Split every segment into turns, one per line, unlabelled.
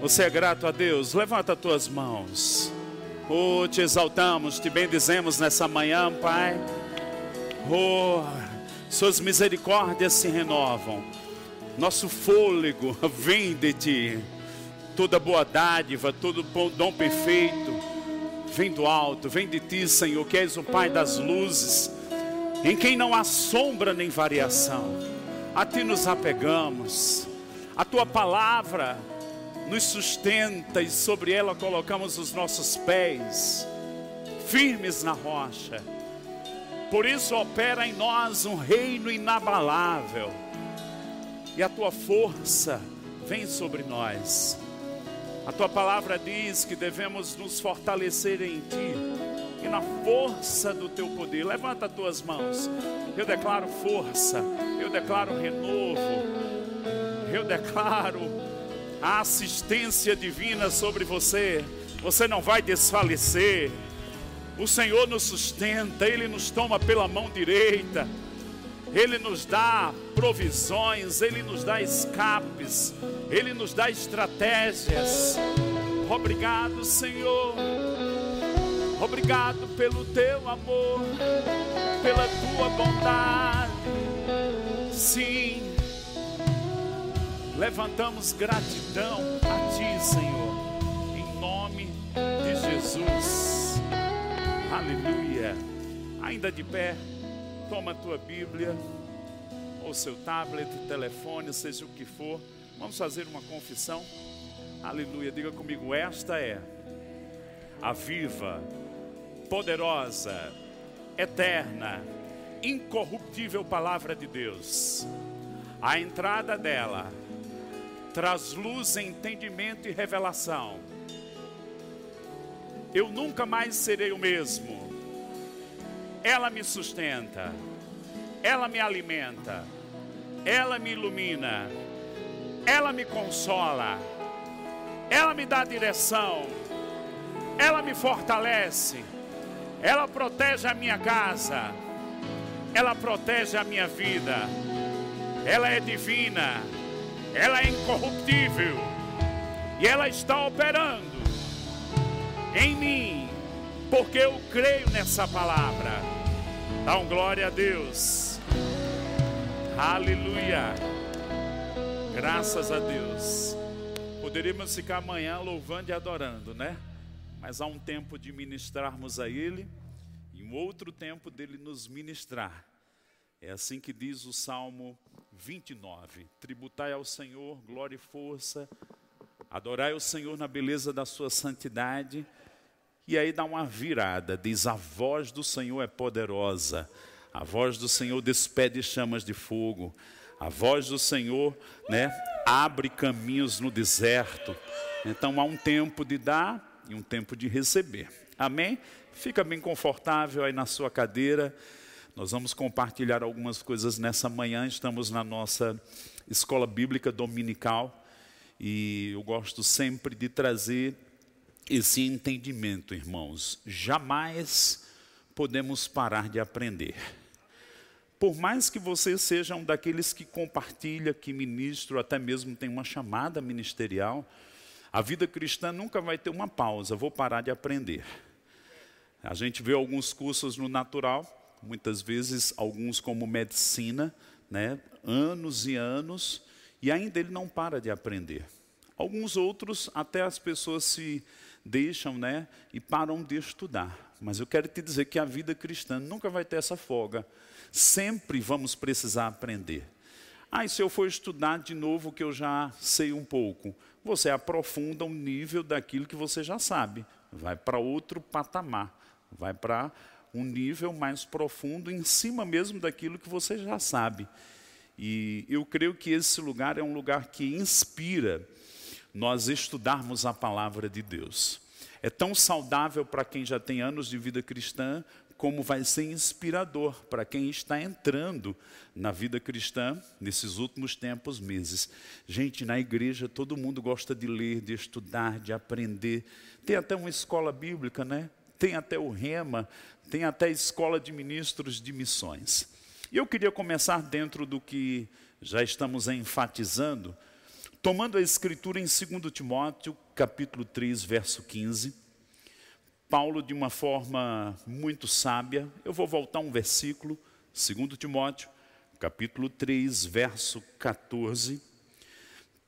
Você é grato a Deus? Levanta as tuas mãos. Oh, te exaltamos, te bendizemos nessa manhã, Pai. Oh, suas misericórdias se renovam. Nosso fôlego vem de ti. Toda boa dádiva, todo dom perfeito vem do alto, vem de ti, Senhor, que és o Pai das luzes, em quem não há sombra nem variação. A ti nos apegamos. A tua palavra nos sustenta e sobre ela colocamos os nossos pés, firmes na rocha. Por isso opera em nós um reino inabalável, e a tua força vem sobre nós. A tua palavra diz que devemos nos fortalecer em ti e na força do teu poder. Levanta as tuas mãos. Eu declaro força, eu declaro renovo, eu declaro a assistência divina sobre você. Você não vai desfalecer. O Senhor nos sustenta, Ele nos toma pela mão direita, Ele nos dá provisões, Ele nos dá escapes, Ele nos dá estratégias. Obrigado, Senhor. Obrigado pelo teu amor, pela tua bondade. Sim, levantamos gratidão a Ti, Senhor, em nome de Jesus. Aleluia. Ainda de pé, toma a tua Bíblia, ou seu tablet, telefone, seja o que for. Vamos fazer uma confissão. Aleluia. Diga comigo: esta é a viva, poderosa, eterna, incorruptível palavra de Deus. A entrada dela traz luz, entendimento e revelação. Eu nunca mais serei o mesmo. Ela me sustenta, ela me alimenta, ela me ilumina, ela me consola, ela me dá direção, ela me fortalece, ela protege a minha casa, ela protege a minha vida, ela é divina ela é incorruptível e ela está operando em mim, porque eu creio nessa palavra. Dá um glória a Deus. Aleluia. Graças a Deus. Poderíamos ficar amanhã louvando e adorando, né? Mas há um tempo de ministrarmos a Ele e um outro tempo dele nos ministrar. É assim que diz o Salmo 29. Tributai ao Senhor glória e força, adorai o Senhor na beleza da sua santidade. E aí dá uma virada, diz: A voz do Senhor é poderosa, a voz do Senhor despede chamas de fogo, a voz do Senhor né, abre caminhos no deserto. Então há um tempo de dar e um tempo de receber. Amém? Fica bem confortável aí na sua cadeira. Nós vamos compartilhar algumas coisas nessa manhã. Estamos na nossa escola bíblica dominical e eu gosto sempre de trazer esse entendimento, irmãos. Jamais podemos parar de aprender. Por mais que você seja um daqueles que compartilha, que ministra, até mesmo tem uma chamada ministerial, a vida cristã nunca vai ter uma pausa, vou parar de aprender. A gente vê alguns cursos no natural, muitas vezes alguns como medicina, né, anos e anos, e ainda ele não para de aprender. Alguns outros, até as pessoas se deixam né, e param de estudar. Mas eu quero te dizer que a vida cristã nunca vai ter essa folga. Sempre vamos precisar aprender. Ah, e se eu for estudar de novo que eu já sei um pouco? Você aprofunda o nível daquilo que você já sabe. Vai para outro patamar. Vai para um nível mais profundo em cima mesmo daquilo que você já sabe. E eu creio que esse lugar é um lugar que inspira nós estudarmos a palavra de Deus. É tão saudável para quem já tem anos de vida cristã, como vai ser inspirador para quem está entrando na vida cristã nesses últimos tempos, meses. Gente, na igreja todo mundo gosta de ler, de estudar, de aprender. Tem até uma escola bíblica, né? Tem até o rema, tem até escola de ministros de missões. E eu queria começar dentro do que já estamos enfatizando, Tomando a escritura em 2 Timóteo, capítulo 3, verso 15, Paulo, de uma forma muito sábia, eu vou voltar um versículo, 2 Timóteo, capítulo 3, verso 14.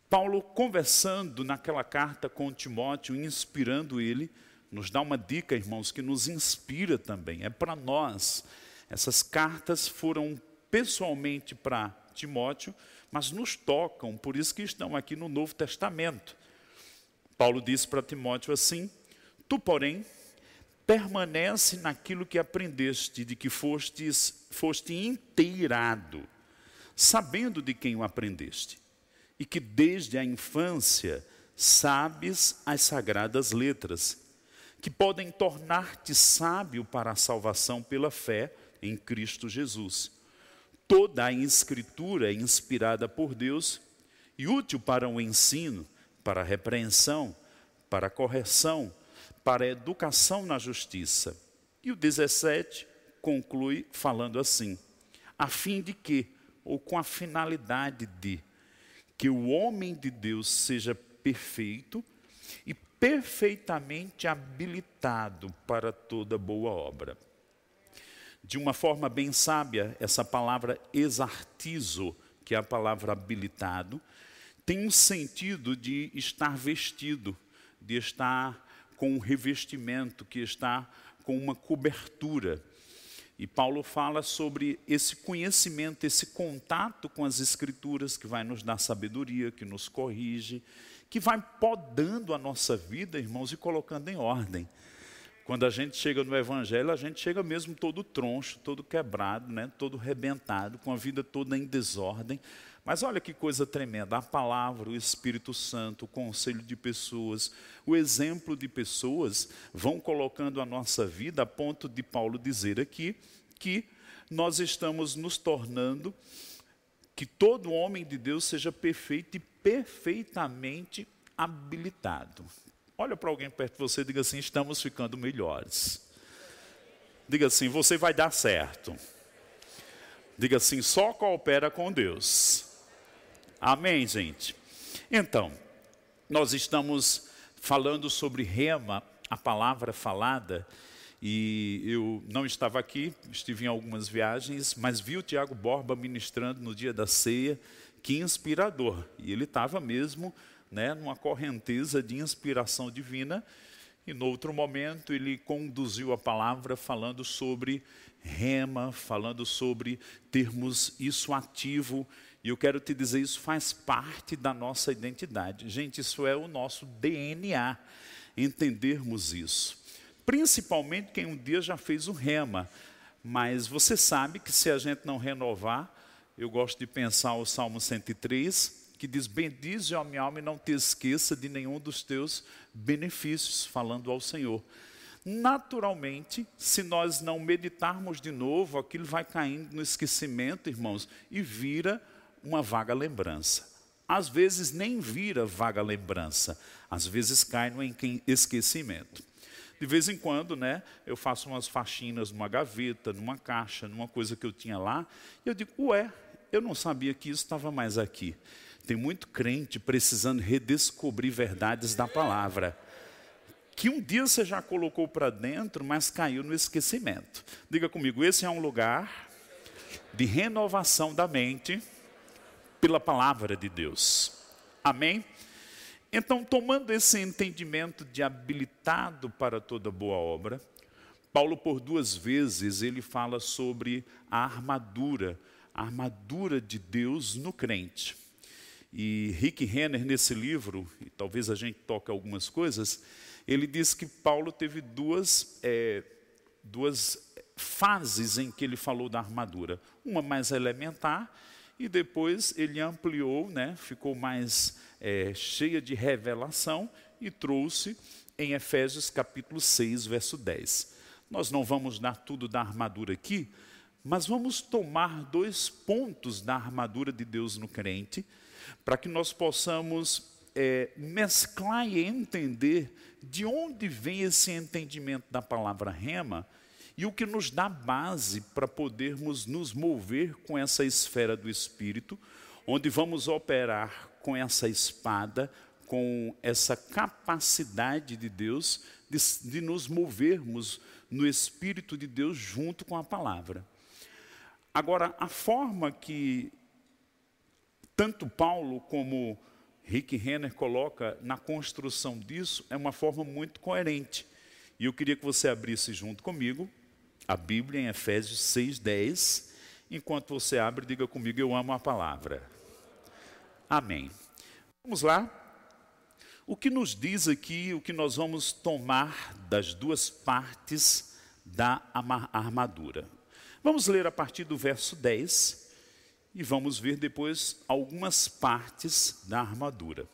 Paulo, conversando naquela carta com Timóteo, inspirando ele, nos dá uma dica, irmãos, que nos inspira também, é para nós. Essas cartas foram pessoalmente para Timóteo, mas nos tocam, por isso que estão aqui no Novo Testamento. Paulo disse para Timóteo assim: Tu, porém, permanece naquilo que aprendeste, de que fostes, foste inteirado, sabendo de quem o aprendeste, e que desde a infância sabes as sagradas letras, que podem tornar-te sábio para a salvação pela fé em Cristo Jesus. Toda a Escritura é inspirada por Deus e útil para o ensino, para a repreensão, para a correção, para a educação na justiça. E o 17 conclui falando assim: a fim de que, ou com a finalidade de, que o homem de Deus seja perfeito e perfeitamente habilitado para toda boa obra. De uma forma bem sábia, essa palavra exartizo, que é a palavra habilitado, tem um sentido de estar vestido, de estar com um revestimento, que está com uma cobertura. E Paulo fala sobre esse conhecimento, esse contato com as Escrituras, que vai nos dar sabedoria, que nos corrige, que vai podando a nossa vida, irmãos, e colocando em ordem. Quando a gente chega no Evangelho, a gente chega mesmo todo troncho, todo quebrado, né? todo rebentado, com a vida toda em desordem. Mas olha que coisa tremenda, a palavra, o Espírito Santo, o conselho de pessoas, o exemplo de pessoas vão colocando a nossa vida a ponto de Paulo dizer aqui que nós estamos nos tornando que todo homem de Deus seja perfeito e perfeitamente habilitado. Olha para alguém perto de você e diga assim: estamos ficando melhores. Diga assim: você vai dar certo. Diga assim: só coopera com Deus. Amém, gente? Então, nós estamos falando sobre rema, a palavra falada, e eu não estava aqui, estive em algumas viagens, mas vi o Tiago Borba ministrando no dia da ceia, que inspirador. E ele estava mesmo né, numa correnteza de inspiração divina, e no outro momento ele conduziu a palavra falando sobre rema, falando sobre termos isso ativo e eu quero te dizer, isso faz parte da nossa identidade. Gente, isso é o nosso DNA, entendermos isso. Principalmente quem um dia já fez o rema. Mas você sabe que se a gente não renovar, eu gosto de pensar o Salmo 103, que diz: Bendize a minha alma e não te esqueça de nenhum dos teus benefícios, falando ao Senhor. Naturalmente, se nós não meditarmos de novo, aquilo vai caindo no esquecimento, irmãos, e vira uma vaga lembrança. Às vezes nem vira vaga lembrança, às vezes cai no esquecimento. De vez em quando, né, eu faço umas faxinas numa gaveta, numa caixa, numa coisa que eu tinha lá, e eu digo, ué, eu não sabia que isso estava mais aqui. Tem muito crente precisando redescobrir verdades da palavra. Que um dia você já colocou para dentro, mas caiu no esquecimento. Diga comigo, esse é um lugar de renovação da mente pela palavra de Deus. Amém? Então, tomando esse entendimento de habilitado para toda boa obra, Paulo por duas vezes ele fala sobre a armadura, a armadura de Deus no crente. E Rick Renner nesse livro, e talvez a gente toque algumas coisas, ele diz que Paulo teve duas é, duas fases em que ele falou da armadura, uma mais elementar e depois ele ampliou, né, ficou mais é, cheia de revelação e trouxe em Efésios capítulo 6, verso 10. Nós não vamos dar tudo da armadura aqui, mas vamos tomar dois pontos da armadura de Deus no crente, para que nós possamos é, mesclar e entender de onde vem esse entendimento da palavra rema e o que nos dá base para podermos nos mover com essa esfera do espírito, onde vamos operar com essa espada, com essa capacidade de Deus de, de nos movermos no Espírito de Deus junto com a palavra. Agora, a forma que tanto Paulo como Rick Renner coloca na construção disso é uma forma muito coerente. E eu queria que você abrisse junto comigo a Bíblia em Efésios 6:10. Enquanto você abre, diga comigo: Eu amo a palavra. Amém. Vamos lá. O que nos diz aqui, o que nós vamos tomar das duas partes da armadura? Vamos ler a partir do verso 10 e vamos ver depois algumas partes da armadura.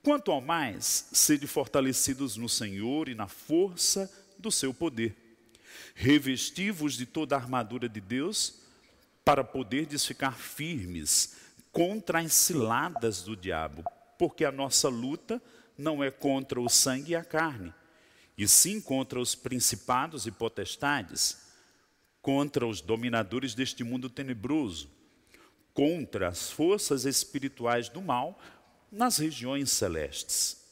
Quanto ao mais, sede fortalecidos no Senhor e na força do seu poder. Revestivos de toda a armadura de Deus, para poderdes ficar firmes contra as ciladas do diabo porque a nossa luta não é contra o sangue e a carne, e sim contra os principados e potestades, contra os dominadores deste mundo tenebroso, contra as forças espirituais do mal nas regiões celestes.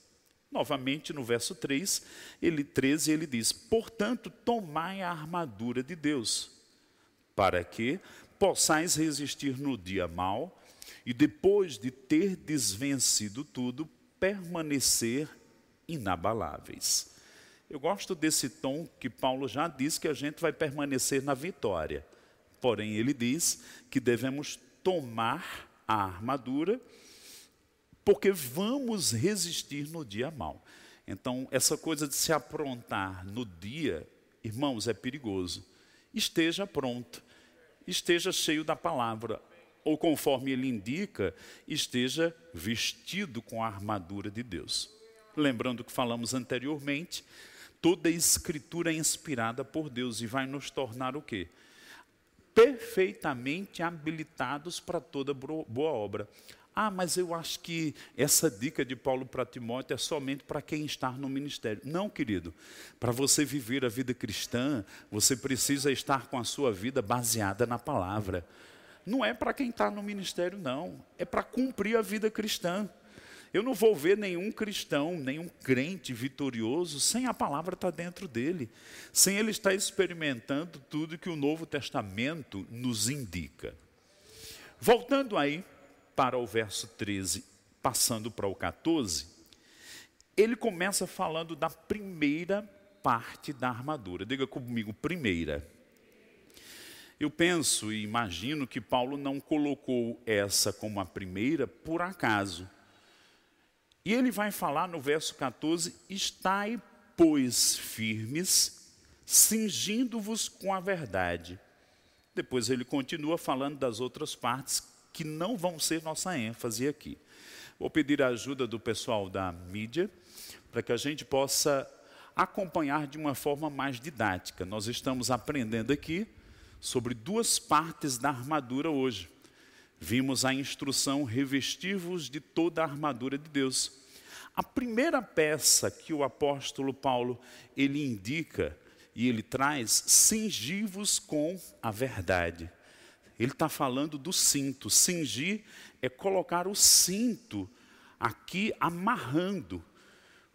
Novamente no verso 3, ele 13, ele diz: "Portanto, tomai a armadura de Deus, para que possais resistir no dia mau e depois de ter desvencido tudo, permanecer inabaláveis. Eu gosto desse tom que Paulo já disse que a gente vai permanecer na vitória. Porém, ele diz que devemos tomar a armadura, porque vamos resistir no dia mal. Então, essa coisa de se aprontar no dia, irmãos, é perigoso. Esteja pronto, esteja cheio da palavra ou conforme ele indica, esteja vestido com a armadura de Deus. Lembrando que falamos anteriormente, toda a escritura é inspirada por Deus e vai nos tornar o quê? Perfeitamente habilitados para toda boa obra. Ah, mas eu acho que essa dica de Paulo para Timóteo é somente para quem está no ministério. Não, querido. Para você viver a vida cristã, você precisa estar com a sua vida baseada na palavra não é para quem está no ministério, não. É para cumprir a vida cristã. Eu não vou ver nenhum cristão, nenhum crente vitorioso sem a palavra estar tá dentro dele, sem ele estar experimentando tudo que o Novo Testamento nos indica. Voltando aí para o verso 13, passando para o 14, ele começa falando da primeira parte da armadura. Diga comigo, primeira. Eu penso e imagino que Paulo não colocou essa como a primeira por acaso. E ele vai falar no verso 14: Estai, pois, firmes, cingindo-vos com a verdade. Depois ele continua falando das outras partes que não vão ser nossa ênfase aqui. Vou pedir a ajuda do pessoal da mídia para que a gente possa acompanhar de uma forma mais didática. Nós estamos aprendendo aqui sobre duas partes da armadura hoje. Vimos a instrução revestivos de toda a armadura de Deus. A primeira peça que o apóstolo Paulo ele indica e ele traz, cingivos com a verdade. Ele está falando do cinto. Cingir é colocar o cinto aqui amarrando.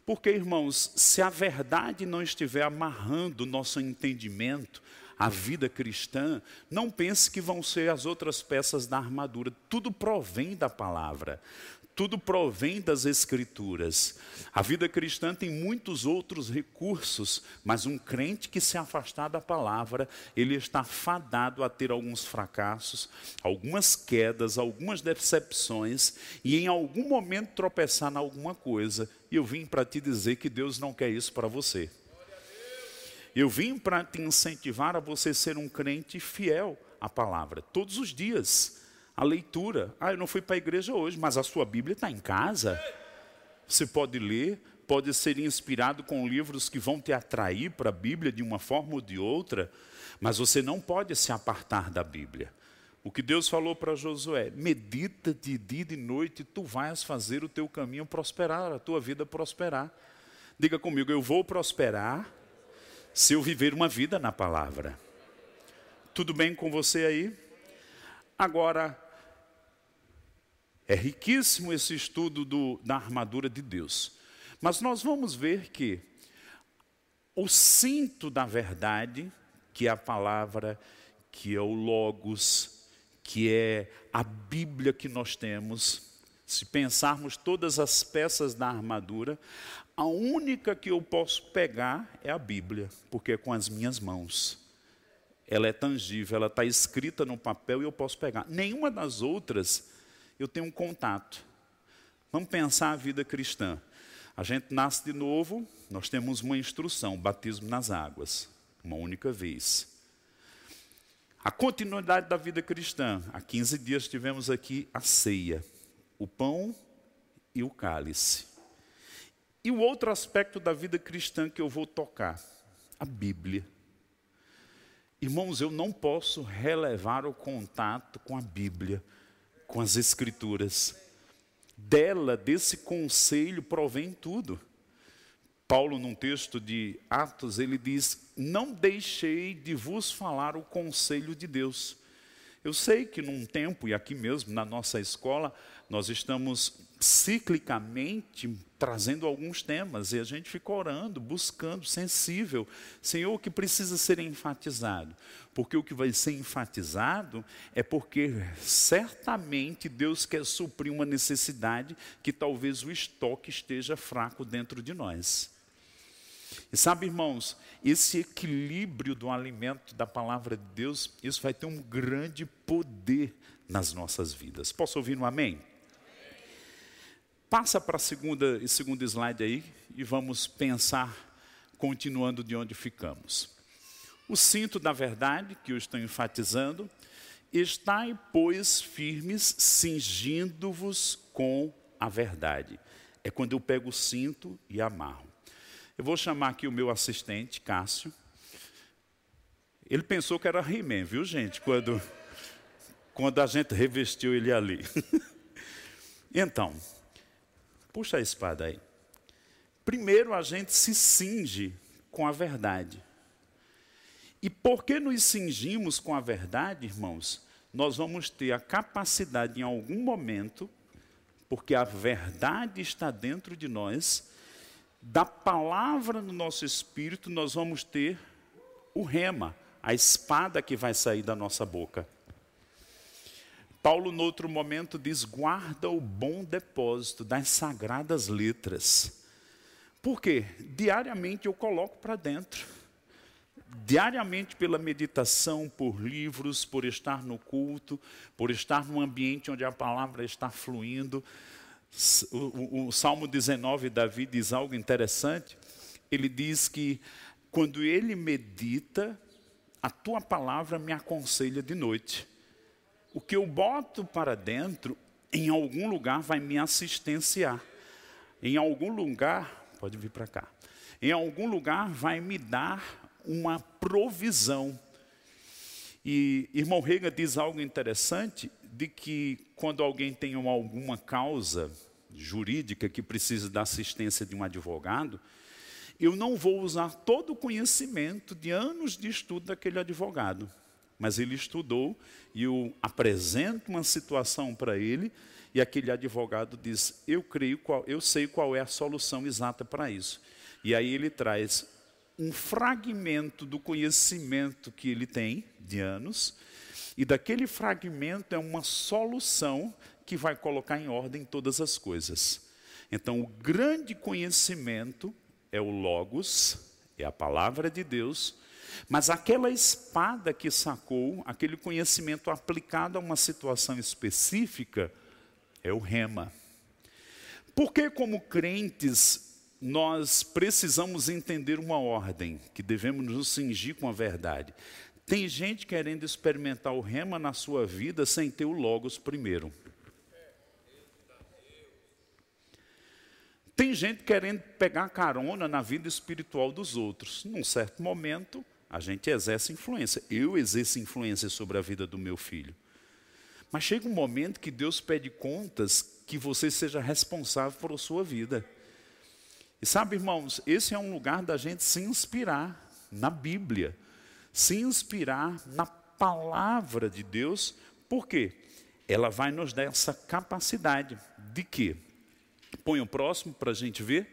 Porque, irmãos, se a verdade não estiver amarrando o nosso entendimento, a vida cristã, não pense que vão ser as outras peças da armadura. Tudo provém da palavra. Tudo provém das Escrituras. A vida cristã tem muitos outros recursos, mas um crente que se afastar da palavra, ele está fadado a ter alguns fracassos, algumas quedas, algumas decepções, e em algum momento tropeçar em alguma coisa. E eu vim para te dizer que Deus não quer isso para você. Eu vim para te incentivar a você ser um crente fiel à palavra, todos os dias. A leitura. Ah, eu não fui para a igreja hoje, mas a sua Bíblia está em casa. Você pode ler, pode ser inspirado com livros que vão te atrair para a Bíblia de uma forma ou de outra, mas você não pode se apartar da Bíblia. O que Deus falou para Josué: medita de dia e de noite, tu vais fazer o teu caminho prosperar, a tua vida prosperar. Diga comigo, eu vou prosperar se eu viver uma vida na palavra. Tudo bem com você aí? Agora, É riquíssimo esse estudo do, da armadura de Deus. Mas nós vamos ver que o cinto da verdade, que é a palavra, que é o Logos, que é a Bíblia que nós temos, se pensarmos todas as peças da armadura, a única que eu posso pegar é a Bíblia, porque é com as minhas mãos. Ela é tangível, ela está escrita no papel e eu posso pegar. Nenhuma das outras eu tenho um contato. Vamos pensar a vida cristã. A gente nasce de novo, nós temos uma instrução, batismo nas águas, uma única vez. A continuidade da vida cristã. Há 15 dias tivemos aqui a ceia, o pão e o cálice. E o outro aspecto da vida cristã que eu vou tocar, a Bíblia. Irmãos, eu não posso relevar o contato com a Bíblia, com as Escrituras. Dela, desse conselho, provém tudo. Paulo, num texto de Atos, ele diz: Não deixei de vos falar o conselho de Deus. Eu sei que num tempo, e aqui mesmo na nossa escola, nós estamos ciclicamente trazendo alguns temas e a gente fica orando, buscando, sensível. Senhor, o que precisa ser enfatizado? Porque o que vai ser enfatizado é porque certamente Deus quer suprir uma necessidade que talvez o estoque esteja fraco dentro de nós. E sabe, irmãos, esse equilíbrio do alimento da palavra de Deus, isso vai ter um grande poder nas nossas vidas. Posso ouvir um amém? Passa para a segunda e segundo slide aí e vamos pensar continuando de onde ficamos. O cinto da verdade, que eu estou enfatizando, estai, pois, firmes, cingindo-vos com a verdade. É quando eu pego o cinto e amarro. Eu vou chamar aqui o meu assistente, Cássio. Ele pensou que era He-Man, viu, gente? Quando, quando a gente revestiu ele ali. então, Puxa a espada aí. Primeiro a gente se cinge com a verdade. E porque nos cingimos com a verdade, irmãos, nós vamos ter a capacidade em algum momento, porque a verdade está dentro de nós, da palavra no nosso espírito, nós vamos ter o rema, a espada que vai sair da nossa boca. Paulo, no outro momento, diz: guarda o bom depósito das sagradas letras. Por quê? Diariamente eu coloco para dentro. Diariamente, pela meditação, por livros, por estar no culto, por estar num ambiente onde a palavra está fluindo. O, o, o Salmo 19, Davi diz algo interessante. Ele diz que quando ele medita, a tua palavra me aconselha de noite o que eu boto para dentro, em algum lugar vai me assistenciar. Em algum lugar, pode vir para cá. Em algum lugar vai me dar uma provisão. E irmão Rega diz algo interessante de que quando alguém tem uma, alguma causa jurídica que precisa da assistência de um advogado, eu não vou usar todo o conhecimento de anos de estudo daquele advogado mas ele estudou e eu apresento uma situação para ele e aquele advogado diz: "Eu creio qual, eu sei qual é a solução exata para isso". E aí ele traz um fragmento do conhecimento que ele tem de anos e daquele fragmento é uma solução que vai colocar em ordem todas as coisas. Então, o grande conhecimento é o logos, é a palavra de Deus, mas aquela espada que sacou, aquele conhecimento aplicado a uma situação específica, é o rema. Porque, como crentes, nós precisamos entender uma ordem, que devemos nos cingir com a verdade. Tem gente querendo experimentar o rema na sua vida sem ter o Logos primeiro. Tem gente querendo pegar carona na vida espiritual dos outros. Num certo momento, a gente exerce influência. Eu exerço influência sobre a vida do meu filho. Mas chega um momento que Deus pede contas que você seja responsável por sua vida. E sabe, irmãos, esse é um lugar da gente se inspirar na Bíblia, se inspirar na palavra de Deus, por quê? ela vai nos dar essa capacidade de que? Põe o próximo para a gente ver.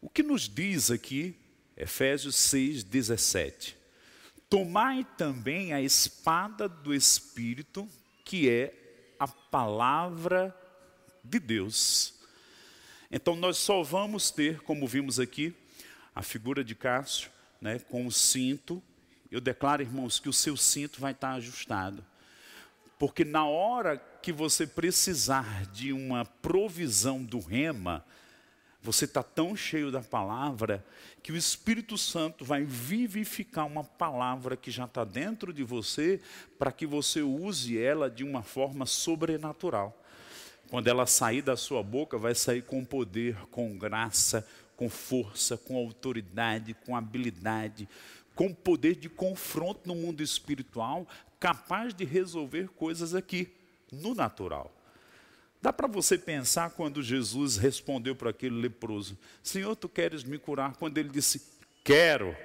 O que nos diz aqui, Efésios 6, 17. Tomai também a espada do Espírito, que é a palavra de Deus. Então nós só vamos ter, como vimos aqui, a figura de Cássio, né, com o cinto. Eu declaro, irmãos, que o seu cinto vai estar ajustado. Porque na hora que você precisar de uma provisão do rema, você está tão cheio da palavra que o Espírito Santo vai vivificar uma palavra que já está dentro de você para que você use ela de uma forma sobrenatural. Quando ela sair da sua boca, vai sair com poder, com graça, com força, com autoridade, com habilidade, com poder de confronto no mundo espiritual, capaz de resolver coisas aqui, no natural. Dá para você pensar quando Jesus respondeu para aquele leproso: Senhor, tu queres me curar? Quando ele disse: Quero.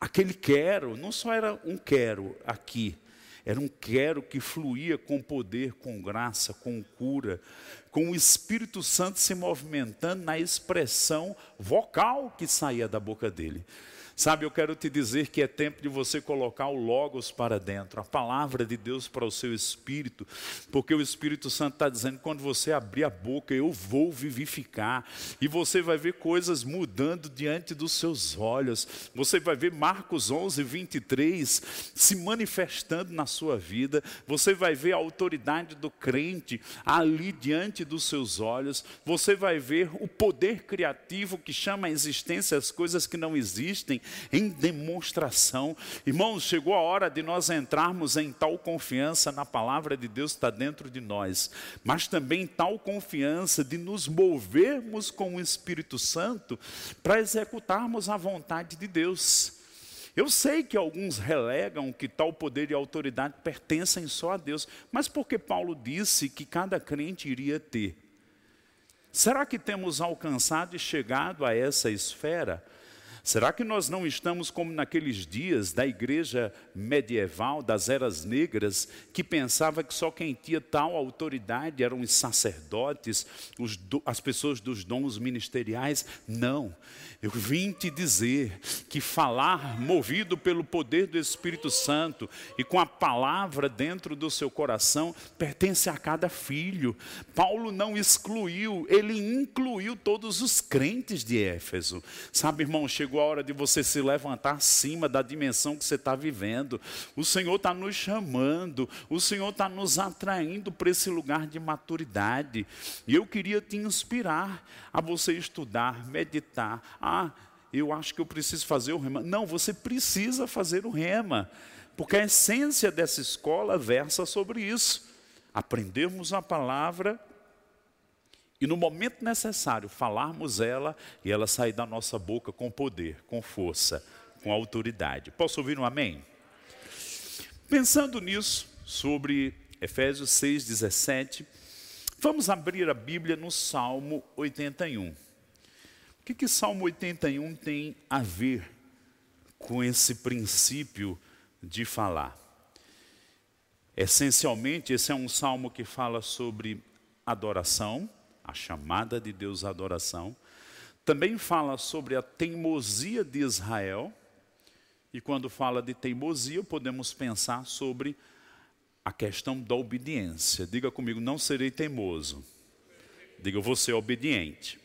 Aquele quero não só era um quero aqui, era um quero que fluía com poder, com graça, com cura, com o Espírito Santo se movimentando na expressão vocal que saía da boca dele. Sabe, eu quero te dizer que é tempo de você colocar o Logos para dentro, a palavra de Deus para o seu espírito, porque o Espírito Santo está dizendo: quando você abrir a boca, eu vou vivificar, e você vai ver coisas mudando diante dos seus olhos. Você vai ver Marcos 11, 23 se manifestando na sua vida, você vai ver a autoridade do crente ali diante dos seus olhos, você vai ver o poder criativo que chama a existência as coisas que não existem em demonstração. Irmãos, chegou a hora de nós entrarmos em tal confiança na palavra de Deus que está dentro de nós, mas também tal confiança de nos movermos com o Espírito Santo para executarmos a vontade de Deus. Eu sei que alguns relegam que tal poder e autoridade pertencem só a Deus, mas porque Paulo disse que cada crente iria ter. Será que temos alcançado e chegado a essa esfera? Será que nós não estamos como naqueles dias da igreja medieval, das eras negras, que pensava que só quem tinha tal autoridade eram os sacerdotes, os, as pessoas dos dons ministeriais? Não. Eu vim te dizer que falar movido pelo poder do Espírito Santo e com a palavra dentro do seu coração pertence a cada filho. Paulo não excluiu, ele incluiu todos os crentes de Éfeso. Sabe, irmão, chegou a hora de você se levantar acima da dimensão que você está vivendo. O Senhor está nos chamando, o Senhor está nos atraindo para esse lugar de maturidade. E eu queria te inspirar a você estudar, meditar, ah, eu acho que eu preciso fazer o rema. Não, você precisa fazer o rema, porque a essência dessa escola versa sobre isso. Aprendermos a palavra e no momento necessário falarmos ela e ela sair da nossa boca com poder, com força, com autoridade. Posso ouvir um amém? Pensando nisso, sobre Efésios 6,17, vamos abrir a Bíblia no Salmo 81. O que, que Salmo 81 tem a ver com esse princípio de falar? Essencialmente, esse é um salmo que fala sobre adoração, a chamada de Deus à adoração. Também fala sobre a teimosia de Israel. E quando fala de teimosia, podemos pensar sobre a questão da obediência. Diga comigo, não serei teimoso. Diga, eu vou ser obediente.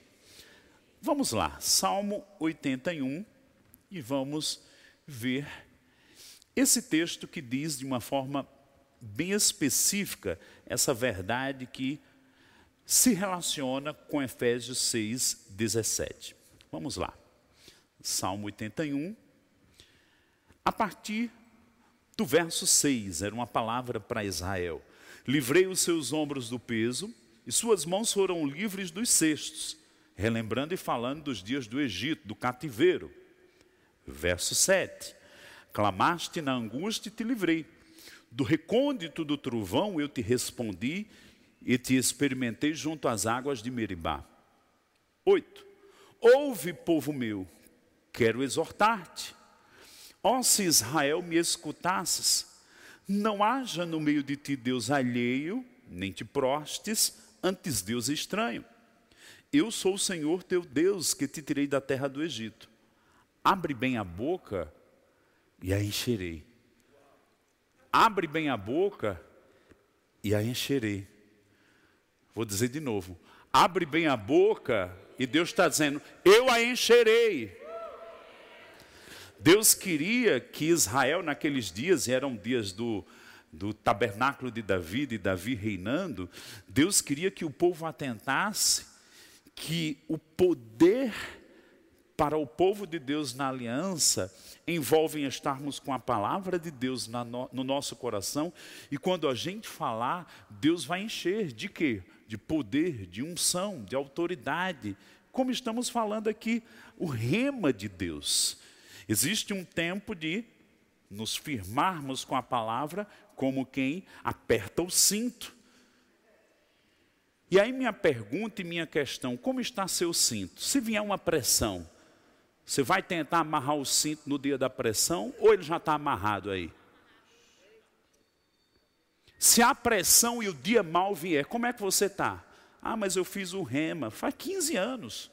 Vamos lá, Salmo 81, e vamos ver esse texto que diz de uma forma bem específica essa verdade que se relaciona com Efésios 6, 17. Vamos lá, Salmo 81, a partir do verso 6, era uma palavra para Israel. Livrei os seus ombros do peso, e suas mãos foram livres dos cestos relembrando e falando dos dias do Egito, do cativeiro. Verso 7. Clamaste na angústia e te livrei. Do recôndito do trovão eu te respondi e te experimentei junto às águas de Meribá. 8. Ouve, povo meu, quero exortar-te. Ó, se Israel me escutasses, Não haja no meio de ti Deus alheio, nem te prostes, antes Deus estranho. Eu sou o Senhor teu Deus que te tirei da terra do Egito. Abre bem a boca e a encherei. Abre bem a boca e a encherei. Vou dizer de novo. Abre bem a boca e Deus está dizendo: Eu a encherei. Deus queria que Israel, naqueles dias, eram dias do, do tabernáculo de Davi, de Davi reinando, Deus queria que o povo atentasse que o poder para o povo de Deus na aliança envolve estarmos com a palavra de Deus no, no nosso coração e quando a gente falar, Deus vai encher de quê? De poder, de unção, de autoridade. Como estamos falando aqui, o rema de Deus. Existe um tempo de nos firmarmos com a palavra como quem aperta o cinto. E aí minha pergunta e minha questão, como está seu cinto? Se vier uma pressão, você vai tentar amarrar o cinto no dia da pressão ou ele já está amarrado aí? Se a pressão e o dia mal vier, como é que você está? Ah, mas eu fiz o rema, faz 15 anos.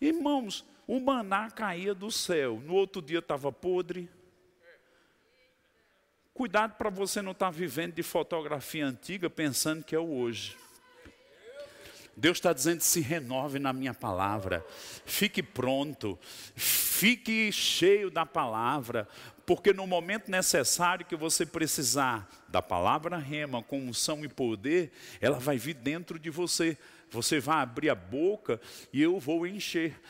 Irmãos, o maná caía do céu, no outro dia estava podre. Cuidado para você não estar tá vivendo de fotografia antiga pensando que é o hoje. Deus está dizendo: se renove na minha palavra, fique pronto, fique cheio da palavra, porque no momento necessário que você precisar da palavra rema, com unção e poder, ela vai vir dentro de você. Você vai abrir a boca e eu vou encher.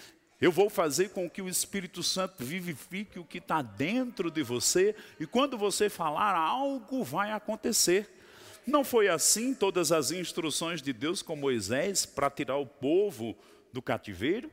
Eu vou fazer com que o Espírito Santo vivifique o que está dentro de você, e quando você falar, algo vai acontecer. Não foi assim todas as instruções de Deus com Moisés para tirar o povo do cativeiro?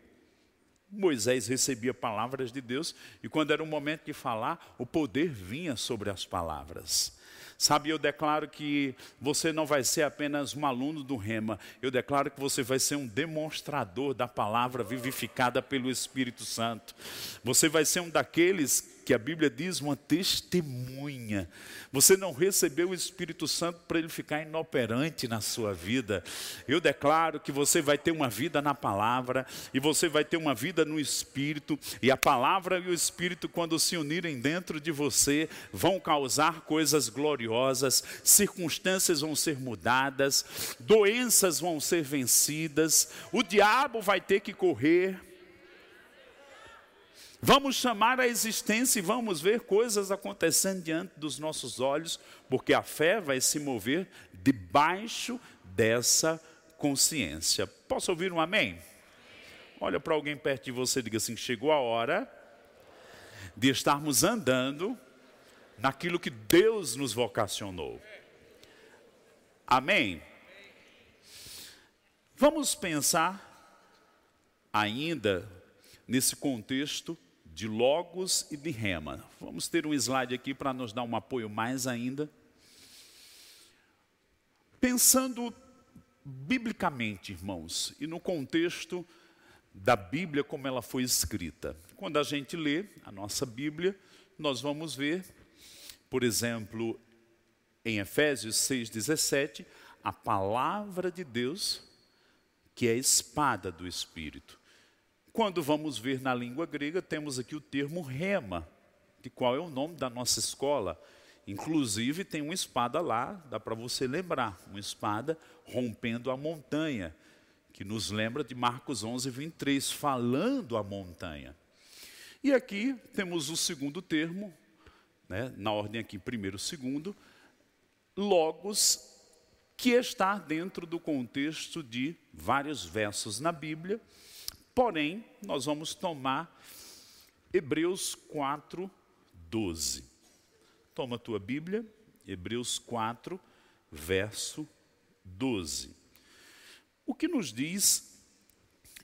Moisés recebia palavras de Deus, e quando era o momento de falar, o poder vinha sobre as palavras. Sabe, eu declaro que você não vai ser apenas um aluno do Rema, eu declaro que você vai ser um demonstrador da palavra vivificada pelo Espírito Santo. Você vai ser um daqueles que a Bíblia diz uma testemunha. Você não recebeu o Espírito Santo para ele ficar inoperante na sua vida. Eu declaro que você vai ter uma vida na palavra e você vai ter uma vida no Espírito, e a palavra e o Espírito, quando se unirem dentro de você, vão causar coisas gloriosas, circunstâncias vão ser mudadas, doenças vão ser vencidas, o diabo vai ter que correr Vamos chamar a existência e vamos ver coisas acontecendo diante dos nossos olhos, porque a fé vai se mover debaixo dessa consciência. Posso ouvir um amém? Olha para alguém perto de você e diga assim: chegou a hora de estarmos andando naquilo que Deus nos vocacionou. Amém? Vamos pensar ainda nesse contexto de Logos e de Rema. Vamos ter um slide aqui para nos dar um apoio mais ainda. Pensando biblicamente, irmãos, e no contexto da Bíblia como ela foi escrita. Quando a gente lê a nossa Bíblia, nós vamos ver, por exemplo, em Efésios 6,17, a palavra de Deus, que é a espada do Espírito. Quando vamos ver na língua grega, temos aqui o termo rema, de qual é o nome da nossa escola. Inclusive tem uma espada lá, dá para você lembrar, uma espada rompendo a montanha, que nos lembra de Marcos 11, 23, falando a montanha. E aqui temos o segundo termo, né, na ordem aqui, primeiro, segundo, logos, que está dentro do contexto de vários versos na Bíblia, Porém, nós vamos tomar Hebreus 4, 12. Toma a tua Bíblia, Hebreus 4, verso 12. O que nos diz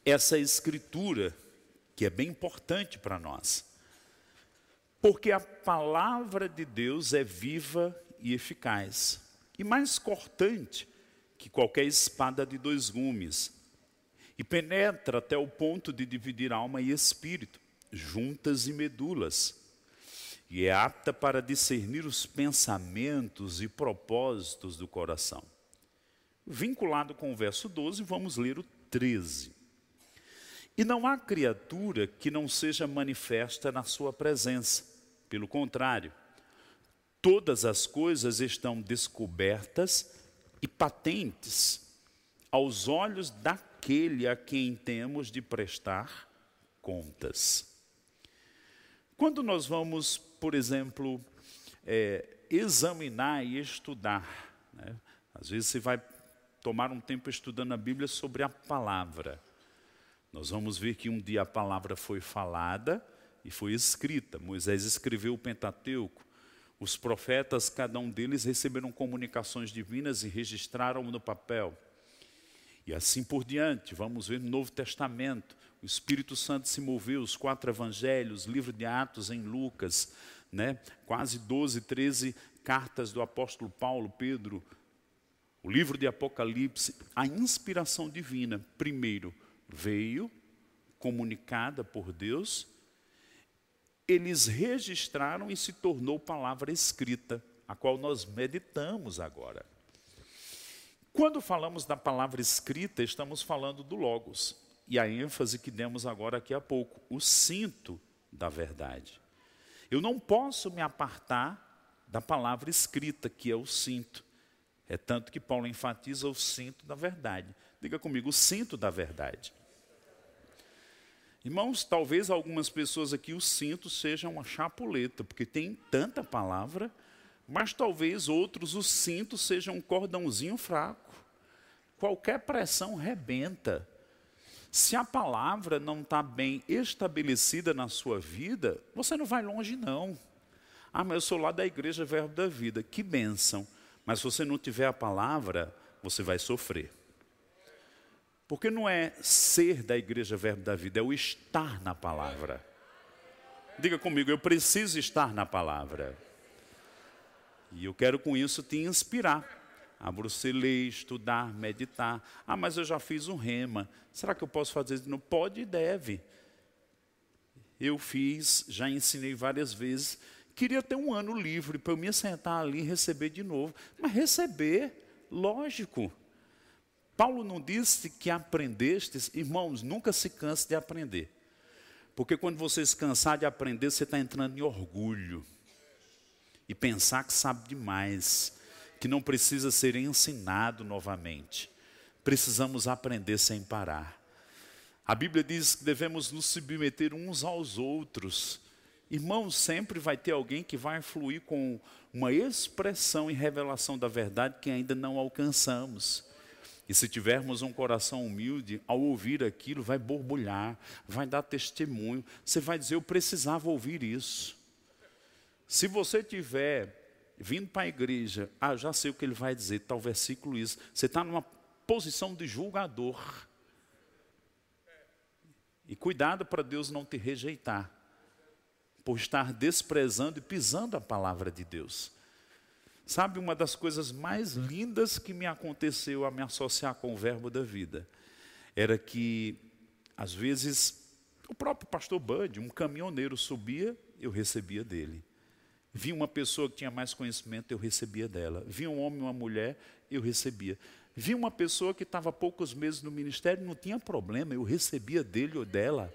essa escritura, que é bem importante para nós? Porque a palavra de Deus é viva e eficaz, e mais cortante que qualquer espada de dois gumes e penetra até o ponto de dividir alma e espírito, juntas e medulas, e é apta para discernir os pensamentos e propósitos do coração. Vinculado com o verso 12, vamos ler o 13. E não há criatura que não seja manifesta na sua presença. Pelo contrário, todas as coisas estão descobertas e patentes aos olhos daquele a quem temos de prestar contas. Quando nós vamos, por exemplo, é, examinar e estudar, né? às vezes você vai tomar um tempo estudando a Bíblia sobre a palavra. Nós vamos ver que um dia a palavra foi falada e foi escrita. Moisés escreveu o Pentateuco. Os profetas, cada um deles, receberam comunicações divinas e registraram no papel. E assim por diante, vamos ver no Novo Testamento, o Espírito Santo se moveu, os quatro evangelhos, livro de Atos em Lucas, né? quase 12, 13 cartas do apóstolo Paulo, Pedro, o livro de Apocalipse, a inspiração divina, primeiro, veio comunicada por Deus, eles registraram e se tornou palavra escrita, a qual nós meditamos agora. Quando falamos da palavra escrita, estamos falando do Logos. E a ênfase que demos agora aqui a pouco, o cinto da verdade. Eu não posso me apartar da palavra escrita, que é o cinto. É tanto que Paulo enfatiza o cinto da verdade. Diga comigo, o cinto da verdade. Irmãos, talvez algumas pessoas aqui o cinto seja uma chapuleta, porque tem tanta palavra, mas talvez outros o cinto seja um cordãozinho fraco qualquer pressão rebenta. Se a palavra não está bem estabelecida na sua vida, você não vai longe, não. Ah, mas eu sou lá da igreja Verbo da Vida. Que bênção. Mas se você não tiver a palavra, você vai sofrer. Porque não é ser da igreja Verbo da Vida, é o estar na palavra. Diga comigo, eu preciso estar na palavra. E eu quero com isso te inspirar a você ler, estudar, meditar. Ah, mas eu já fiz um rema. Será que eu posso fazer? Não pode e deve. Eu fiz, já ensinei várias vezes. Queria ter um ano livre para eu me sentar ali e receber de novo. Mas receber, lógico. Paulo não disse que aprendestes, irmãos, nunca se canse de aprender. Porque quando você se cansar de aprender, você está entrando em orgulho. E pensar que sabe demais que não precisa ser ensinado novamente. Precisamos aprender sem parar. A Bíblia diz que devemos nos submeter uns aos outros. Irmãos, sempre vai ter alguém que vai fluir com uma expressão e revelação da verdade que ainda não alcançamos. E se tivermos um coração humilde, ao ouvir aquilo, vai borbulhar, vai dar testemunho. Você vai dizer: Eu precisava ouvir isso. Se você tiver vindo para a igreja, ah, já sei o que ele vai dizer, tal versículo isso. Você está numa posição de julgador. E cuidado para Deus não te rejeitar, por estar desprezando e pisando a palavra de Deus. Sabe, uma das coisas mais lindas que me aconteceu a me associar com o verbo da vida, era que, às vezes, o próprio pastor Bud, um caminhoneiro subia, eu recebia dele. Vi uma pessoa que tinha mais conhecimento, eu recebia dela. Vi um homem uma mulher, eu recebia. Vi uma pessoa que estava poucos meses no ministério, não tinha problema, eu recebia dele ou dela.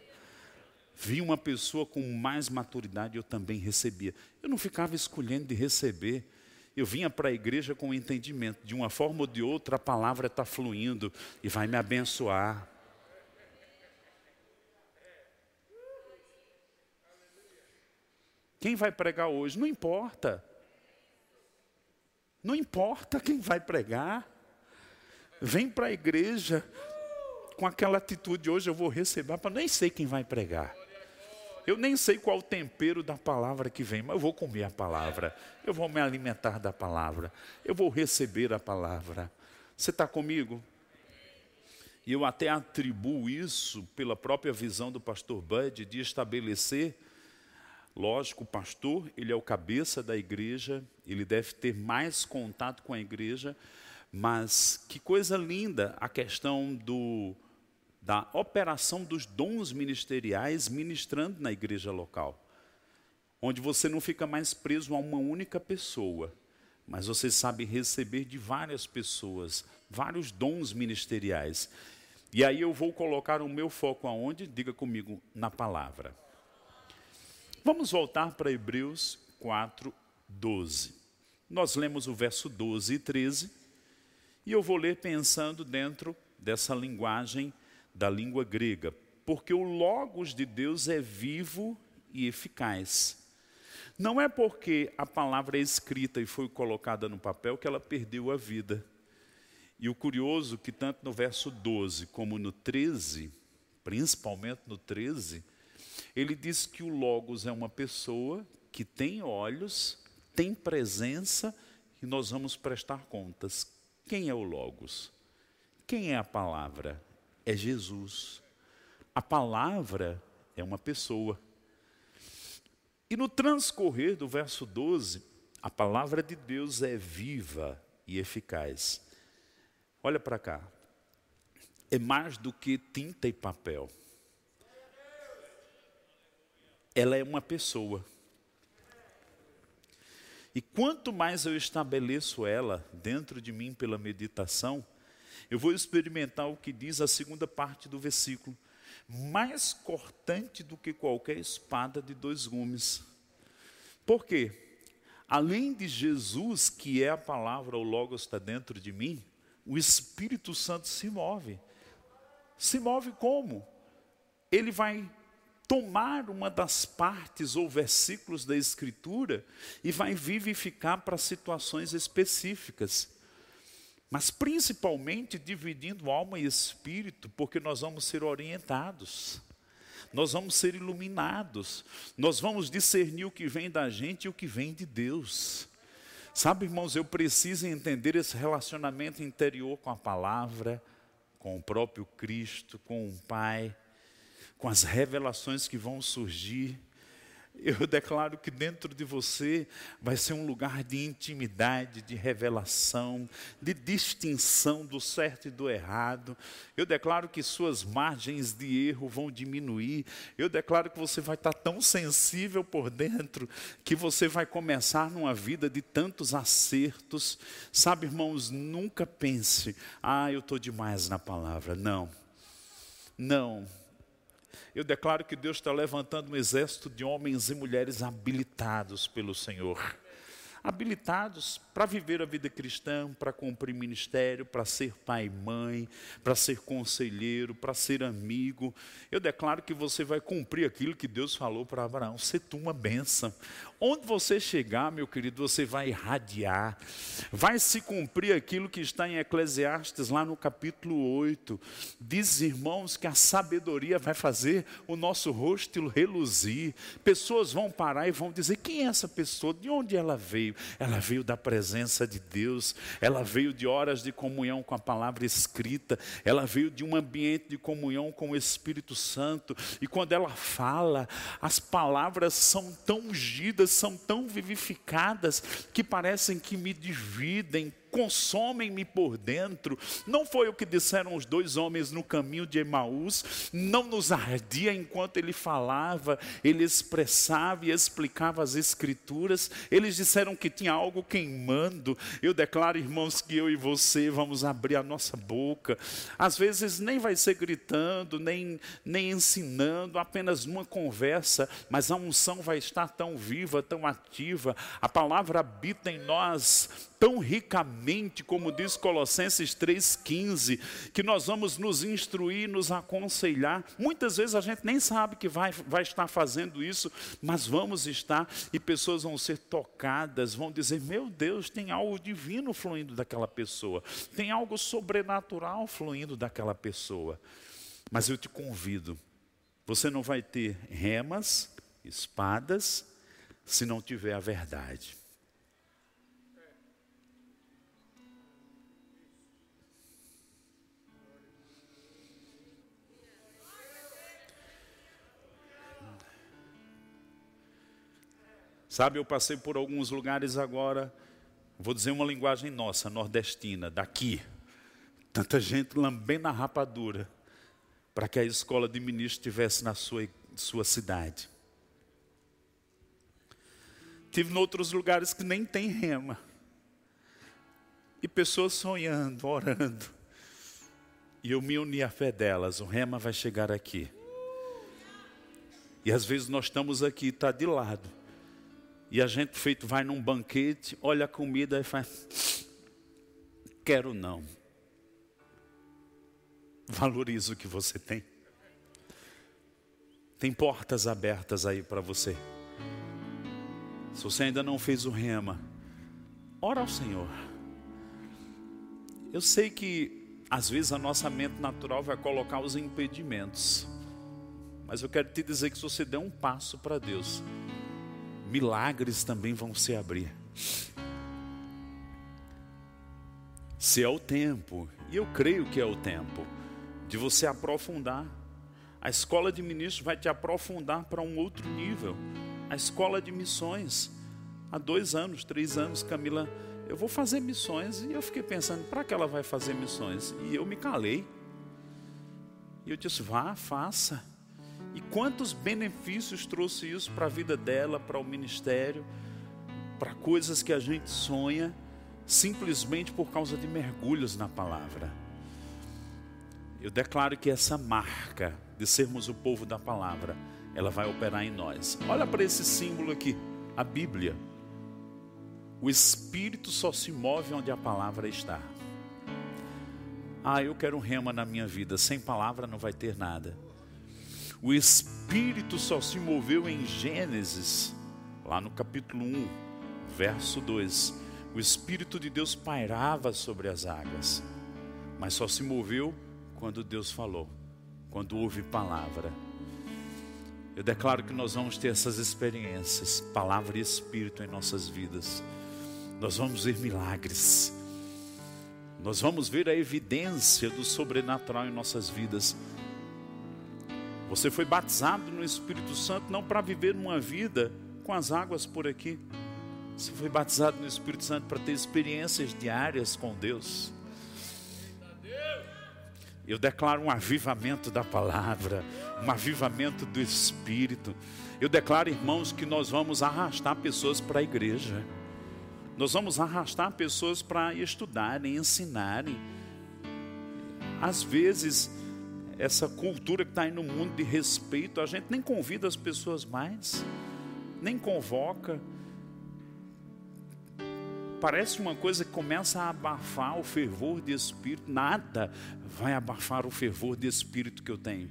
Vi uma pessoa com mais maturidade, eu também recebia. Eu não ficava escolhendo de receber. Eu vinha para a igreja com o entendimento, de uma forma ou de outra, a palavra está fluindo e vai me abençoar. Quem vai pregar hoje? Não importa. Não importa quem vai pregar. Vem para a igreja com aquela atitude, hoje eu vou receber, para nem sei quem vai pregar. Eu nem sei qual o tempero da palavra que vem, mas eu vou comer a palavra. Eu vou me alimentar da palavra. Eu vou receber a palavra. Você está comigo? E eu até atribuo isso pela própria visão do pastor Bud de estabelecer Lógico, o pastor, ele é o cabeça da igreja, ele deve ter mais contato com a igreja, mas que coisa linda a questão do, da operação dos dons ministeriais ministrando na igreja local. onde você não fica mais preso a uma única pessoa, mas você sabe receber de várias pessoas, vários dons ministeriais. E aí eu vou colocar o meu foco aonde? Diga comigo, na palavra. Vamos voltar para Hebreus 4, 12. Nós lemos o verso 12 e 13, e eu vou ler pensando dentro dessa linguagem da língua grega, porque o Logos de Deus é vivo e eficaz. Não é porque a palavra é escrita e foi colocada no papel que ela perdeu a vida. E o curioso que tanto no verso 12 como no 13, principalmente no 13, ele diz que o Logos é uma pessoa que tem olhos, tem presença e nós vamos prestar contas. Quem é o Logos? Quem é a palavra? É Jesus. A palavra é uma pessoa. E no transcorrer do verso 12, a palavra de Deus é viva e eficaz. Olha para cá. É mais do que tinta e papel. Ela é uma pessoa. E quanto mais eu estabeleço ela dentro de mim pela meditação, eu vou experimentar o que diz a segunda parte do versículo mais cortante do que qualquer espada de dois gumes. Por quê? Além de Jesus, que é a palavra, o Logos está dentro de mim, o Espírito Santo se move. Se move como? Ele vai tomar uma das partes ou versículos da Escritura e vai vivificar para situações específicas mas principalmente dividindo alma e espírito, porque nós vamos ser orientados, nós vamos ser iluminados, nós vamos discernir o que vem da gente e o que vem de Deus. Sabe, irmãos, eu preciso entender esse relacionamento interior com a palavra, com o próprio Cristo, com o Pai, com as revelações que vão surgir eu declaro que dentro de você vai ser um lugar de intimidade, de revelação, de distinção do certo e do errado. Eu declaro que suas margens de erro vão diminuir. Eu declaro que você vai estar tão sensível por dentro que você vai começar numa vida de tantos acertos. Sabe, irmãos, nunca pense, ah, eu estou demais na palavra. Não. Não eu declaro que Deus está levantando um exército de homens e mulheres habilitados pelo Senhor. Habilitados para viver a vida cristã, para cumprir ministério, para ser pai e mãe, para ser conselheiro, para ser amigo. Eu declaro que você vai cumprir aquilo que Deus falou para Abraão: ser tu uma bênção. Onde você chegar, meu querido, você vai irradiar. Vai se cumprir aquilo que está em Eclesiastes, lá no capítulo 8. Diz, irmãos, que a sabedoria vai fazer o nosso rosto reluzir. Pessoas vão parar e vão dizer: quem é essa pessoa? De onde ela veio? Ela veio da presença de Deus, ela veio de horas de comunhão com a palavra escrita, ela veio de um ambiente de comunhão com o Espírito Santo. E quando ela fala, as palavras são tão ungidas são tão vivificadas que parecem que me dividem, consomem-me por dentro. Não foi o que disseram os dois homens no caminho de Emaús, não nos ardia enquanto ele falava, ele expressava e explicava as Escrituras. Eles disseram que tinha algo queimando. Eu declaro, irmãos, que eu e você vamos abrir a nossa boca. Às vezes nem vai ser gritando, nem, nem ensinando, apenas numa conversa, mas a unção vai estar tão viva, tão ativa. A palavra habita em nós tão ricamente, como diz Colossenses 3,15, que nós vamos nos instruir, nos aconselhar. Muitas vezes a gente nem sabe que vai, vai estar fazendo isso, mas vamos estar e pessoas vão ser tocadas, vão dizer: Meu Deus, tem algo divino fluindo daquela pessoa, tem algo sobrenatural fluindo daquela pessoa. Mas eu te convido, você não vai ter remas, espadas, se não tiver a verdade. Sabe, eu passei por alguns lugares agora, vou dizer uma linguagem nossa, nordestina, daqui. Tanta gente lambendo a rapadura para que a escola de ministro estivesse na sua, sua cidade. Tive em outros lugares que nem tem rema. E pessoas sonhando, orando. E eu me uni à fé delas. O rema vai chegar aqui. E às vezes nós estamos aqui, está de lado. E a gente feito vai num banquete, olha a comida e faz. Quero não. Valoriza o que você tem. Tem portas abertas aí para você. Se você ainda não fez o rema, ora ao Senhor. Eu sei que às vezes a nossa mente natural vai colocar os impedimentos. Mas eu quero te dizer que se você der um passo para Deus, milagres também vão se abrir. Se é o tempo, e eu creio que é o tempo, de você aprofundar. A escola de ministros vai te aprofundar para um outro nível. A escola de missões. Há dois anos, três anos, Camila, eu vou fazer missões. E eu fiquei pensando, para que ela vai fazer missões? E eu me calei. E eu disse, vá, faça. E quantos benefícios trouxe isso para a vida dela, para o ministério, para coisas que a gente sonha, simplesmente por causa de mergulhos na palavra. Eu declaro que essa marca de sermos o povo da palavra, ela vai operar em nós. Olha para esse símbolo aqui, a Bíblia. O Espírito só se move onde a palavra está. Ah, eu quero um rema na minha vida, sem palavra não vai ter nada. O Espírito só se moveu em Gênesis, lá no capítulo 1, verso 2. O Espírito de Deus pairava sobre as águas, mas só se moveu quando Deus falou, quando houve palavra. Eu declaro que nós vamos ter essas experiências, palavra e Espírito em nossas vidas. Nós vamos ver milagres. Nós vamos ver a evidência do sobrenatural em nossas vidas. Você foi batizado no Espírito Santo não para viver uma vida com as águas por aqui. Você foi batizado no Espírito Santo para ter experiências diárias com Deus. Eu declaro um avivamento da palavra, um avivamento do Espírito. Eu declaro, irmãos, que nós vamos arrastar pessoas para a igreja. Nós vamos arrastar pessoas para estudarem, ensinarem. Às vezes, essa cultura que está aí no mundo de respeito, a gente nem convida as pessoas mais, nem convoca. Parece uma coisa que começa a abafar o fervor de espírito. Nada vai abafar o fervor de espírito que eu tenho.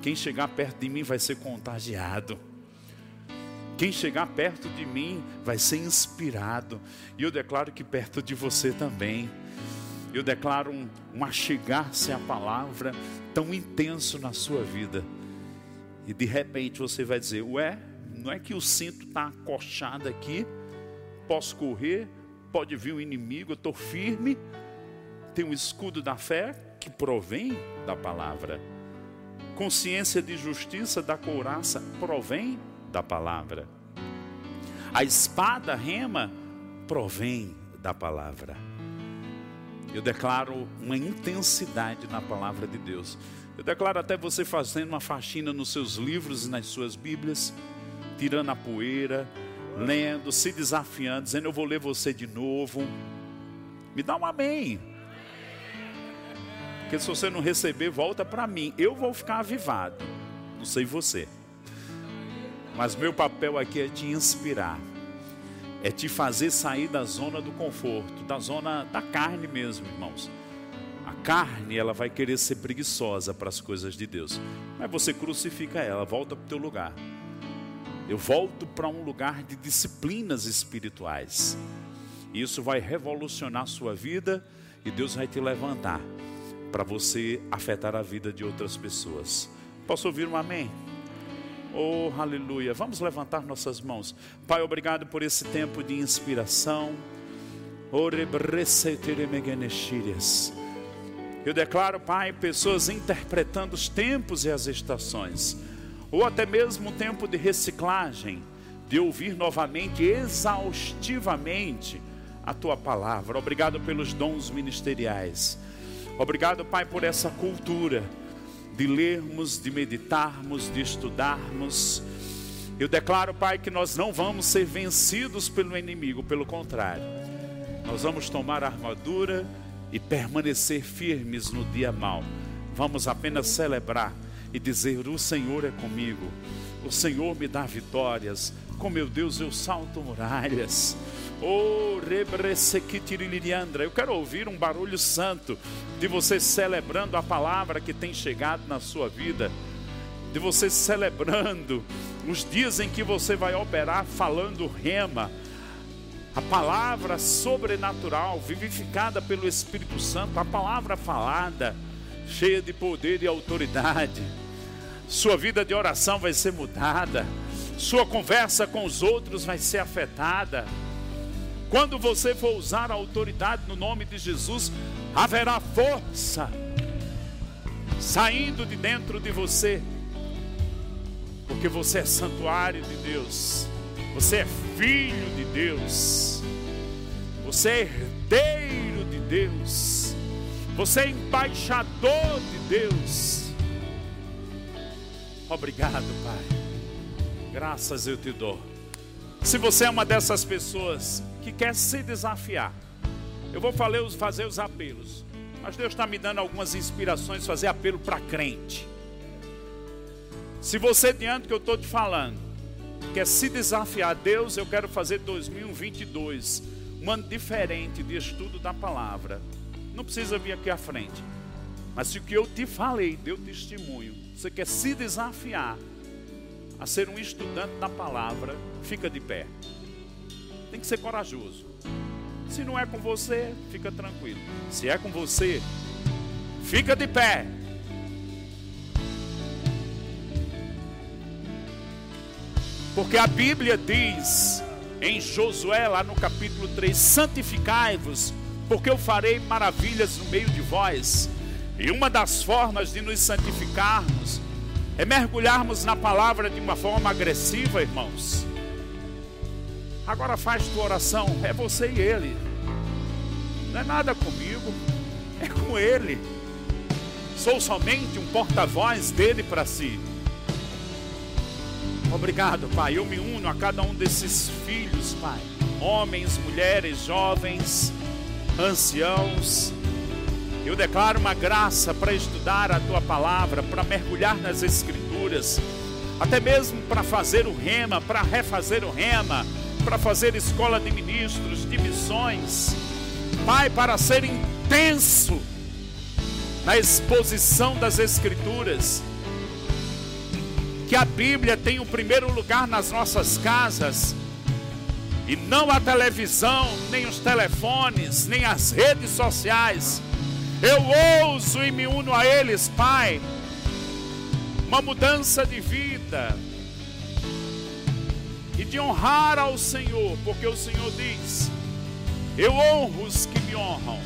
Quem chegar perto de mim vai ser contagiado. Quem chegar perto de mim vai ser inspirado. E eu declaro que perto de você também. Eu declaro um, um achegar-se à palavra tão intenso na sua vida. E de repente você vai dizer: Ué, não é que o cinto está acochado aqui? Posso correr? Pode vir o inimigo, eu estou firme. Tem um escudo da fé que provém da palavra. Consciência de justiça da couraça provém da palavra. A espada rema provém da palavra. Eu declaro uma intensidade na palavra de Deus. Eu declaro até você fazendo uma faxina nos seus livros e nas suas Bíblias, tirando a poeira, lendo, se desafiando, dizendo: Eu vou ler você de novo. Me dá um amém. Porque se você não receber, volta para mim. Eu vou ficar avivado. Não sei você. Mas meu papel aqui é te inspirar é te fazer sair da zona do conforto, da zona da carne mesmo, irmãos. A carne, ela vai querer ser preguiçosa para as coisas de Deus. Mas você crucifica ela, volta para o teu lugar. Eu volto para um lugar de disciplinas espirituais. Isso vai revolucionar a sua vida e Deus vai te levantar para você afetar a vida de outras pessoas. Posso ouvir um amém? Oh, aleluia. Vamos levantar nossas mãos. Pai, obrigado por esse tempo de inspiração. Eu declaro, Pai, pessoas interpretando os tempos e as estações, ou até mesmo um tempo de reciclagem, de ouvir novamente, exaustivamente, a tua palavra. Obrigado pelos dons ministeriais. Obrigado, Pai, por essa cultura de lermos, de meditarmos, de estudarmos Eu declaro, Pai, que nós não vamos ser vencidos pelo inimigo, pelo contrário. Nós vamos tomar a armadura e permanecer firmes no dia mau. Vamos apenas celebrar e dizer: O Senhor é comigo, o Senhor me dá vitórias, com meu Deus eu salto muralhas. Oh. Eu quero ouvir um barulho santo de você celebrando a palavra que tem chegado na sua vida, de você celebrando os dias em que você vai operar falando rema, a palavra sobrenatural, vivificada pelo Espírito Santo, a palavra falada, cheia de poder e autoridade. Sua vida de oração vai ser mudada, sua conversa com os outros vai ser afetada. Quando você for usar a autoridade no nome de Jesus, haverá força saindo de dentro de você. Porque você é santuário de Deus, você é filho de Deus, você é herdeiro de Deus, você é embaixador de Deus. Obrigado, Pai. Graças eu te dou. Se você é uma dessas pessoas que quer se desafiar, eu vou fazer os apelos. Mas Deus está me dando algumas inspirações, fazer apelo para crente. Se você, diante do que eu estou te falando, quer se desafiar, Deus, eu quero fazer 2022 um ano diferente de estudo da palavra. Não precisa vir aqui à frente. Mas se o que eu te falei deu testemunho, você quer se desafiar a ser um estudante da palavra, fica de pé. Tem que ser corajoso. Se não é com você, fica tranquilo. Se é com você, fica de pé. Porque a Bíblia diz em Josué, lá no capítulo 3: santificai-vos, porque eu farei maravilhas no meio de vós. E uma das formas de nos santificarmos é mergulharmos na palavra de uma forma agressiva, irmãos. Agora faz tua oração, é você e ele. Não é nada comigo, é com ele. Sou somente um porta-voz dele para si. Obrigado, Pai. Eu me uno a cada um desses filhos, Pai. Homens, mulheres, jovens, anciãos. Eu declaro uma graça para estudar a tua palavra, para mergulhar nas escrituras, até mesmo para fazer o rema, para refazer o rema, para fazer escola de ministros, de missões. Pai, para ser intenso na exposição das escrituras que a Bíblia tem o primeiro lugar nas nossas casas, e não a televisão, nem os telefones, nem as redes sociais. Eu ouso e me uno a eles, Pai. Uma mudança de vida e de honrar ao Senhor, porque o Senhor diz: Eu honro os que me honram,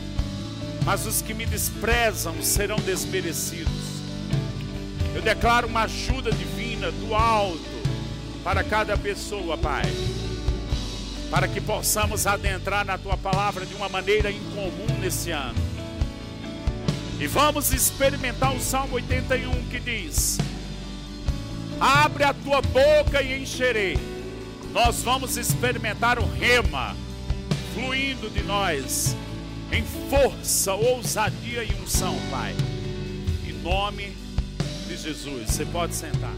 mas os que me desprezam serão desmerecidos. Eu declaro uma ajuda divina do alto para cada pessoa, Pai. Para que possamos adentrar na tua palavra de uma maneira incomum nesse ano. E vamos experimentar o Salmo 81 que diz: Abre a tua boca e encherei. Nós vamos experimentar o rema fluindo de nós em força, ousadia e unção, Pai. Em nome de Jesus. Você pode sentar.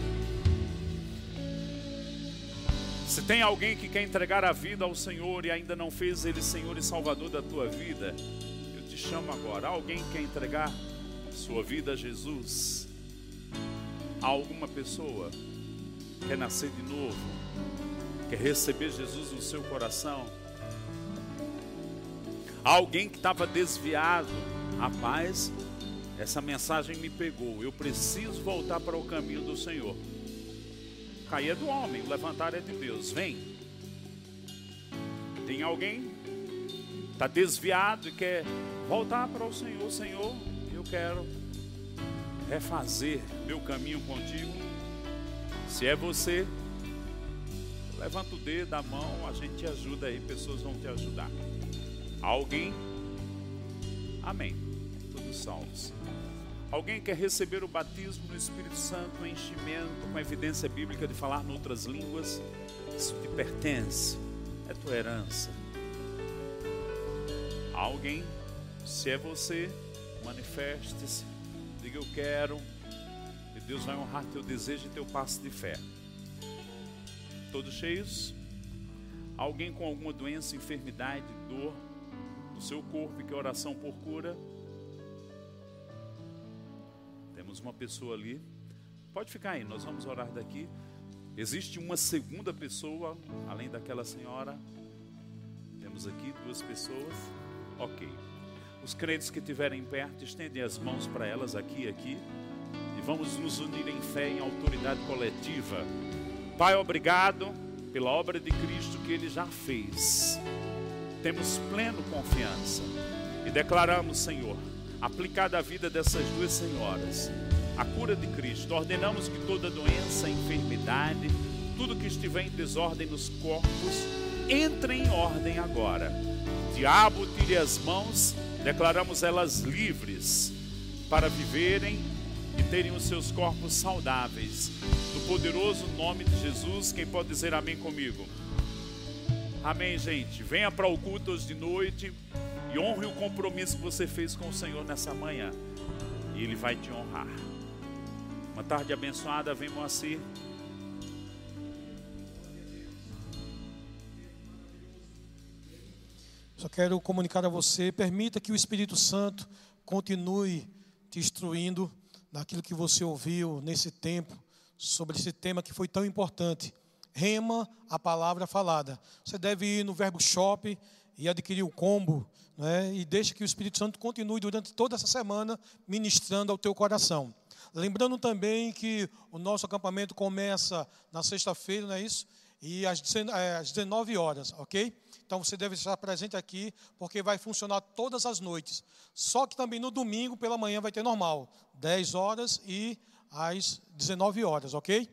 Se tem alguém que quer entregar a vida ao Senhor e ainda não fez Ele Senhor e Salvador da tua vida, te chamo agora. Alguém quer entregar sua vida a Jesus? Alguma pessoa quer nascer de novo? Quer receber Jesus no seu coração? Alguém que estava desviado? Rapaz, essa mensagem me pegou. Eu preciso voltar para o caminho do Senhor. Cair é do homem, levantar é de Deus. Vem. Tem alguém está desviado e quer voltar para o Senhor, Senhor, eu quero refazer meu caminho contigo. Se é você, levanta o dedo, a mão, a gente te ajuda aí, pessoas vão te ajudar. Alguém? Amém. Todos salvos. Alguém quer receber o batismo no Espírito Santo, o enchimento, com a evidência bíblica de falar em outras línguas? Isso te pertence, é tua herança. Alguém, se é você, manifeste-se, diga eu quero, e Deus vai honrar teu desejo e teu passo de fé. Todos cheios? Alguém com alguma doença, enfermidade, dor no seu corpo e que oração por cura? Temos uma pessoa ali. Pode ficar aí, nós vamos orar daqui. Existe uma segunda pessoa, além daquela senhora. Temos aqui duas pessoas. Ok. Os crentes que estiverem perto, estendem as mãos para elas aqui, aqui. E vamos nos unir em fé, em autoridade coletiva. Pai, obrigado pela obra de Cristo que Ele já fez. Temos pleno confiança e declaramos, Senhor, aplicada a vida dessas duas senhoras, a cura de Cristo. Ordenamos que toda doença, enfermidade, tudo que estiver em desordem nos corpos, entre em ordem agora. Diabo, tire as mãos, declaramos elas livres para viverem e terem os seus corpos saudáveis. No poderoso nome de Jesus, quem pode dizer amém comigo? Amém, gente. Venha para o culto hoje de noite e honre o compromisso que você fez com o Senhor nessa manhã. E Ele vai te honrar. Uma tarde abençoada, vem Moacir.
Só quero comunicar a você, permita que o Espírito Santo continue te instruindo naquilo que você ouviu nesse tempo, sobre esse tema que foi tão importante. Rema a palavra falada. Você deve ir no Verbo Shop e adquirir o combo, né? e deixe que o Espírito Santo continue durante toda essa semana ministrando ao teu coração. Lembrando também que o nosso acampamento começa na sexta-feira, não é isso? E às 19 horas, ok? Então você deve estar presente aqui, porque vai funcionar todas as noites. Só que também no domingo, pela manhã, vai ter normal, 10 horas e às 19 horas, ok?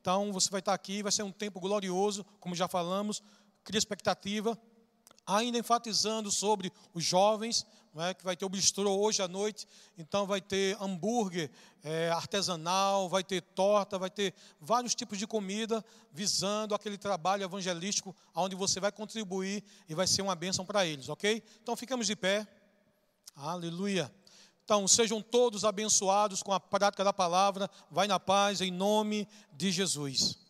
Então você vai estar aqui, vai ser um tempo glorioso, como já falamos, cria expectativa, ainda enfatizando sobre os jovens, é, que vai ter o bistrô hoje à noite, então vai ter hambúrguer é, artesanal, vai ter torta, vai ter vários tipos de comida, visando aquele trabalho evangelístico, onde você vai contribuir e vai ser uma bênção para eles, ok? Então ficamos de pé, aleluia. Então sejam todos abençoados com a prática da palavra, vai na paz, em nome de Jesus.